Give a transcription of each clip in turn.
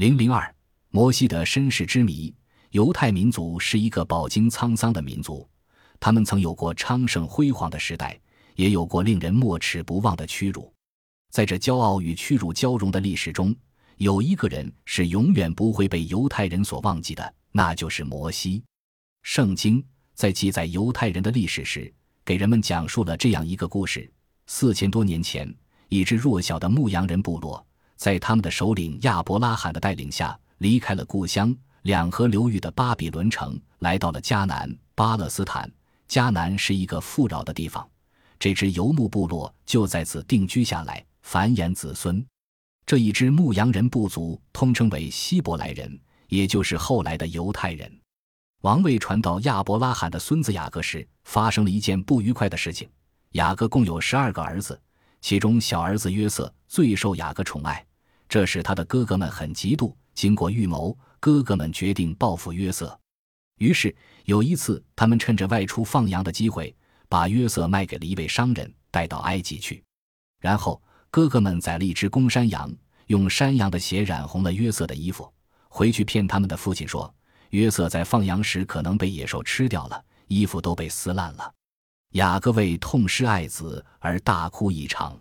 零零二，摩西的身世之谜。犹太民族是一个饱经沧桑的民族，他们曾有过昌盛辉煌的时代，也有过令人没齿不忘的屈辱。在这骄傲与屈辱交融的历史中，有一个人是永远不会被犹太人所忘记的，那就是摩西。圣经在记载犹太人的历史时，给人们讲述了这样一个故事：四千多年前，一支弱小的牧羊人部落，在他们的首领亚伯拉罕的带领下，离开了故乡。两河流域的巴比伦城来到了迦南巴勒斯坦。迦南是一个富饶的地方，这支游牧部落就在此定居下来，繁衍子孙。这一支牧羊人部族通称为希伯来人，也就是后来的犹太人。王位传到亚伯拉罕的孙子雅各时，发生了一件不愉快的事情。雅各共有十二个儿子，其中小儿子约瑟最受雅各宠爱，这使他的哥哥们很嫉妒。经过预谋。哥哥们决定报复约瑟，于是有一次，他们趁着外出放羊的机会，把约瑟卖给了一位商人，带到埃及去。然后，哥哥们宰了一只公山羊，用山羊的血染红了约瑟的衣服，回去骗他们的父亲说，约瑟在放羊时可能被野兽吃掉了，衣服都被撕烂了。雅各为痛失爱子而大哭一场。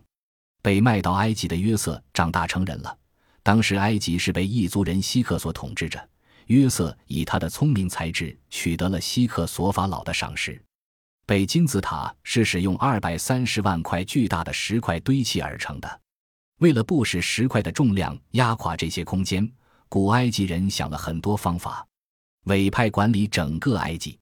被卖到埃及的约瑟长大成人了。当时埃及是被异族人希克所统治着。约瑟以他的聪明才智取得了希克索法老的赏识。北金字塔是使用二百三十万块巨大的石块堆砌而成的。为了不使石块的重量压垮这些空间，古埃及人想了很多方法，委派管理整个埃及。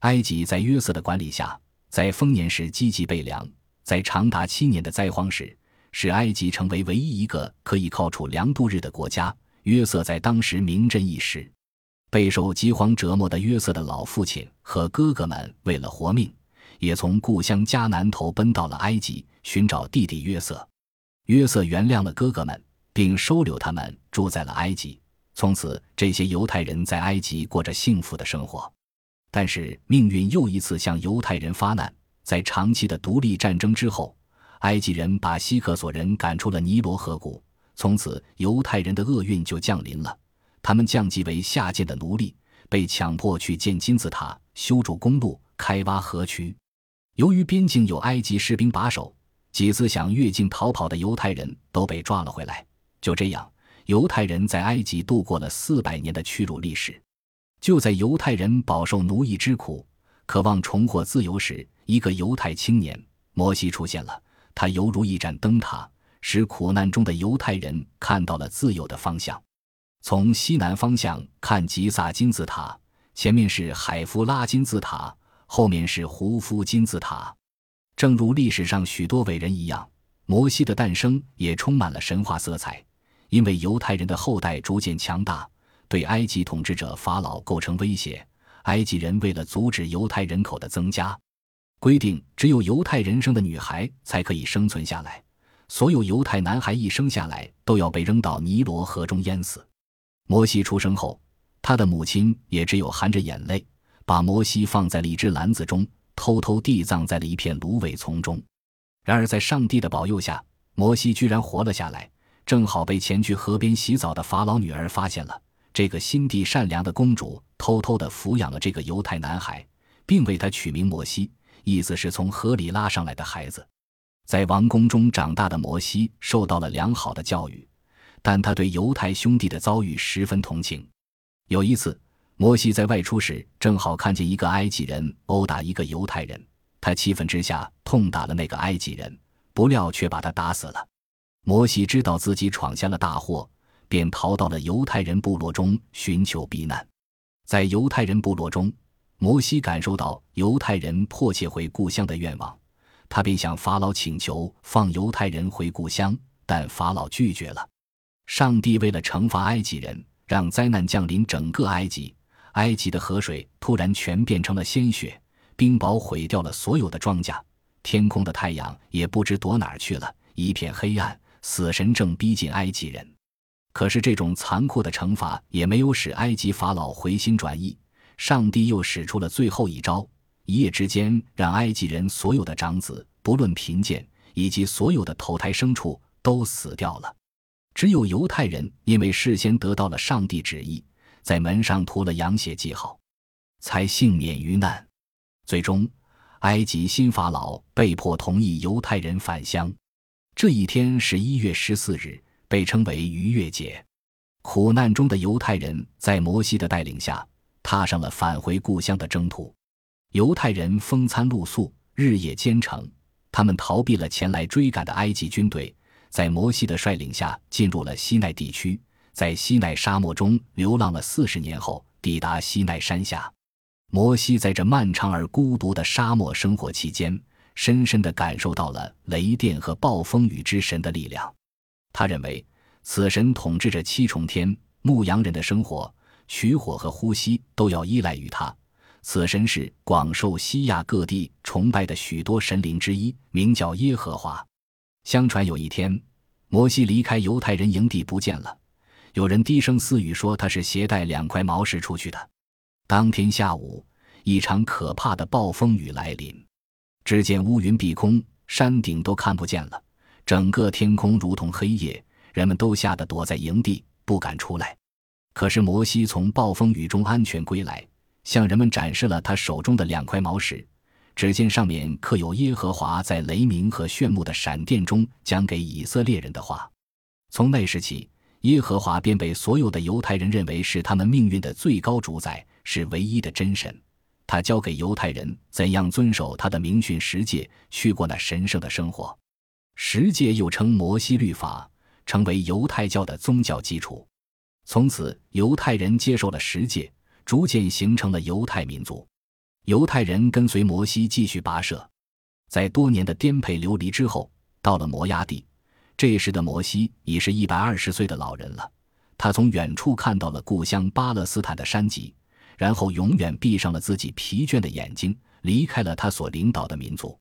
埃及在约瑟的管理下，在丰年时积极备粮，在长达七年的灾荒时。使埃及成为唯一一个可以靠储粮度日的国家。约瑟在当时名震一时。备受饥荒折磨的约瑟的老父亲和哥哥们为了活命，也从故乡迦南投奔到了埃及，寻找弟弟约瑟。约瑟原谅了哥哥们，并收留他们住在了埃及。从此，这些犹太人在埃及过着幸福的生活。但是，命运又一次向犹太人发难。在长期的独立战争之后。埃及人把希克索人赶出了尼罗河谷，从此犹太人的厄运就降临了。他们降级为下贱的奴隶，被强迫去建金字塔、修筑公路、开挖河渠。由于边境有埃及士兵把守，几次想越境逃跑的犹太人都被抓了回来。就这样，犹太人在埃及度过了四百年的屈辱历史。就在犹太人饱受奴役之苦，渴望重获自由时，一个犹太青年摩西出现了。他犹如一盏灯塔，使苦难中的犹太人看到了自由的方向。从西南方向看吉萨金字塔，前面是海夫拉金字塔，后面是胡夫金字塔。正如历史上许多伟人一样，摩西的诞生也充满了神话色彩。因为犹太人的后代逐渐强大，对埃及统治者法老构成威胁，埃及人为了阻止犹太人口的增加。规定只有犹太人生的女孩才可以生存下来，所有犹太男孩一生下来都要被扔到尼罗河中淹死。摩西出生后，他的母亲也只有含着眼泪，把摩西放在了一只篮子中，偷偷地葬在了一片芦苇丛中。然而，在上帝的保佑下，摩西居然活了下来，正好被前去河边洗澡的法老女儿发现了。这个心地善良的公主偷偷地抚养了这个犹太男孩，并为他取名摩西。意思是从河里拉上来的孩子，在王宫中长大的摩西受到了良好的教育，但他对犹太兄弟的遭遇十分同情。有一次，摩西在外出时，正好看见一个埃及人殴打一个犹太人，他气愤之下痛打了那个埃及人，不料却把他打死了。摩西知道自己闯下了大祸，便逃到了犹太人部落中寻求避难。在犹太人部落中。摩西感受到犹太人迫切回故乡的愿望，他便向法老请求放犹太人回故乡，但法老拒绝了。上帝为了惩罚埃及人，让灾难降临整个埃及。埃及的河水突然全变成了鲜血，冰雹毁掉了所有的庄稼，天空的太阳也不知躲哪儿去了，一片黑暗。死神正逼近埃及人，可是这种残酷的惩罚也没有使埃及法老回心转意。上帝又使出了最后一招，一夜之间让埃及人所有的长子，不论贫贱，以及所有的头胎牲畜都死掉了。只有犹太人因为事先得到了上帝旨意，在门上涂了羊血记号，才幸免于难。最终，埃及新法老被迫同意犹太人返乡。这一天是一月十四日，被称为逾越节。苦难中的犹太人在摩西的带领下，踏上了返回故乡的征途。犹太人风餐露宿，日夜兼程。他们逃避了前来追赶的埃及军队，在摩西的率领下进入了西奈地区，在西奈沙漠中流浪了四十年后，抵达西奈山下。摩西在这漫长而孤独的沙漠生活期间，深深地感受到了雷电和暴风雨之神的力量。他认为，此神统治着七重天，牧羊人的生活、取火和呼吸都要依赖于他。此神是广受西亚各地崇拜的许多神灵之一，名叫耶和华。相传有一天，摩西离开犹太人营地不见了，有人低声私语说他是携带两块毛石出去的。当天下午，一场可怕的暴风雨来临，只见乌云蔽空，山顶都看不见了，整个天空如同黑夜，人们都吓得躲在营地，不敢出来。可是摩西从暴风雨中安全归来。向人们展示了他手中的两块毛石，只见上面刻有耶和华在雷鸣和炫目的闪电中讲给以色列人的话。从那时起，耶和华便被所有的犹太人认为是他们命运的最高主宰，是唯一的真神。他教给犹太人怎样遵守他的明训十诫，去过那神圣的生活。十诫又称摩西律法，成为犹太教的宗教基础。从此，犹太人接受了十诫。逐渐形成了犹太民族，犹太人跟随摩西继续跋涉，在多年的颠沛流离之后，到了摩崖地。这时的摩西已是一百二十岁的老人了。他从远处看到了故乡巴勒斯坦的山脊，然后永远闭上了自己疲倦的眼睛，离开了他所领导的民族。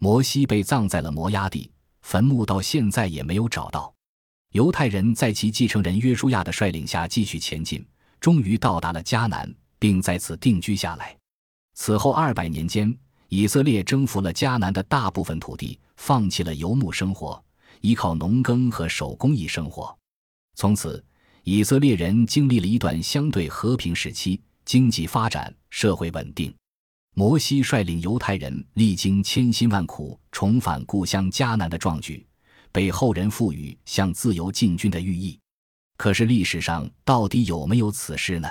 摩西被葬在了摩崖地，坟墓到现在也没有找到。犹太人在其继承人约书亚的率领下继续前进。终于到达了迦南，并在此定居下来。此后二百年间，以色列征服了迦南的大部分土地，放弃了游牧生活，依靠农耕和手工艺生活。从此，以色列人经历了一段相对和平时期，经济发展，社会稳定。摩西率领犹太人历经千辛万苦，重返故乡迦南的壮举，被后人赋予向自由进军的寓意。可是历史上到底有没有此事呢？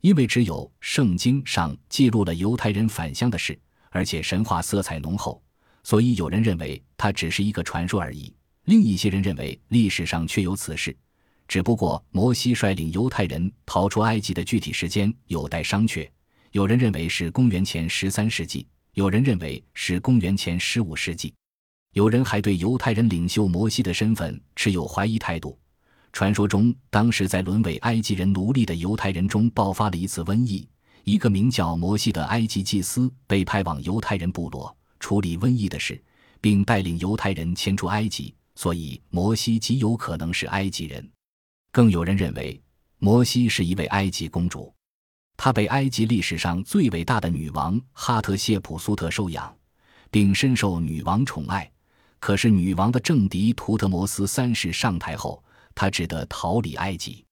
因为只有圣经上记录了犹太人返乡的事，而且神话色彩浓厚，所以有人认为它只是一个传说而已。另一些人认为历史上确有此事，只不过摩西率领犹太人逃出埃及的具体时间有待商榷。有人认为是公元前十三世纪，有人认为是公元前十五世纪，有人还对犹太人领袖摩西的身份持有怀疑态度。传说中，当时在沦为埃及人奴隶的犹太人中爆发了一次瘟疫。一个名叫摩西的埃及祭司被派往犹太人部落处理瘟疫的事，并带领犹太人迁出埃及，所以摩西极有可能是埃及人。更有人认为，摩西是一位埃及公主，她被埃及历史上最伟大的女王哈特谢普苏特收养，并深受女王宠爱。可是，女王的政敌图特摩斯三世上台后。他只得逃离埃及。